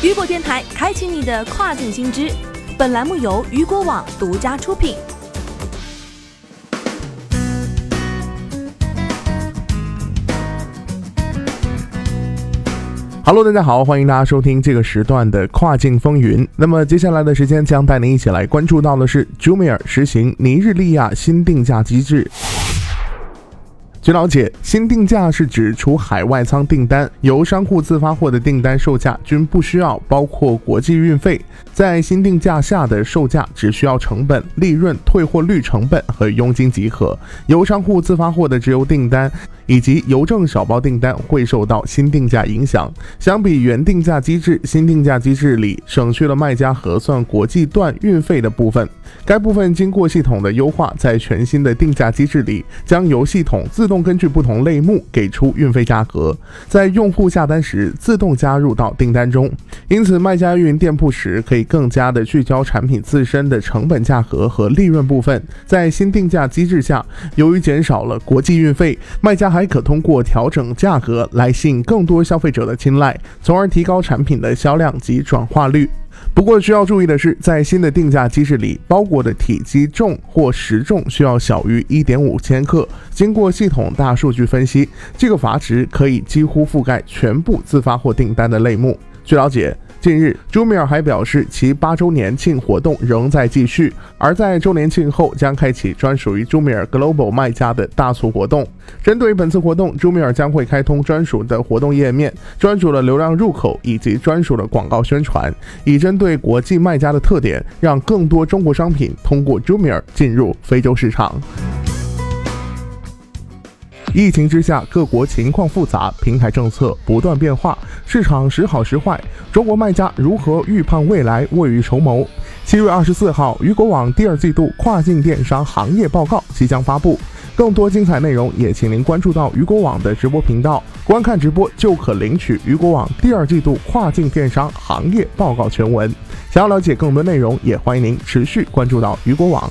雨果电台开启你的跨境新知。本栏目由雨果网独家出品。Hello，大家好，欢迎大家收听这个时段的跨境风云。那么接下来的时间将带您一起来关注到的是 Jumia 实行尼日利亚新定价机制。据了解，新定价是指除海外仓订单由商户自发货的订单售价均不需要包括国际运费，在新定价下的售价只需要成本、利润、退货率成本和佣金即可。由商户自发货的直邮订单。以及邮政小包订单会受到新定价影响。相比原定价机制，新定价机制里省去了卖家核算国际段运费的部分。该部分经过系统的优化，在全新的定价机制里，将由系统自动根据不同类目给出运费价格，在用户下单时自动加入到订单中。因此，卖家运营店铺时可以更加的聚焦产品自身的成本价格和利润部分。在新定价机制下，由于减少了国际运费，卖家还还可通过调整价格来吸引更多消费者的青睐，从而提高产品的销量及转化率。不过需要注意的是，在新的定价机制里，包裹的体积重或实重需要小于一点五千克。经过系统大数据分析，这个阀值可以几乎覆盖全部自发货订单的类目。据了解。近日，朱米尔还表示，其八周年庆活动仍在继续，而在周年庆后将开启专属于朱米尔 Global 卖家的大促活动。针对本次活动，朱米尔将会开通专属的活动页面、专属的流量入口以及专属的广告宣传，以针对国际卖家的特点，让更多中国商品通过朱米尔进入非洲市场。疫情之下，各国情况复杂，平台政策不断变化，市场时好时坏。中国卖家如何预判未来，未雨绸缪？七月二十四号，雨果网第二季度跨境电商行业报告即将发布，更多精彩内容也请您关注到雨果网的直播频道，观看直播就可领取雨果网第二季度跨境电商行业报告全文。想要了解更多内容，也欢迎您持续关注到雨果网。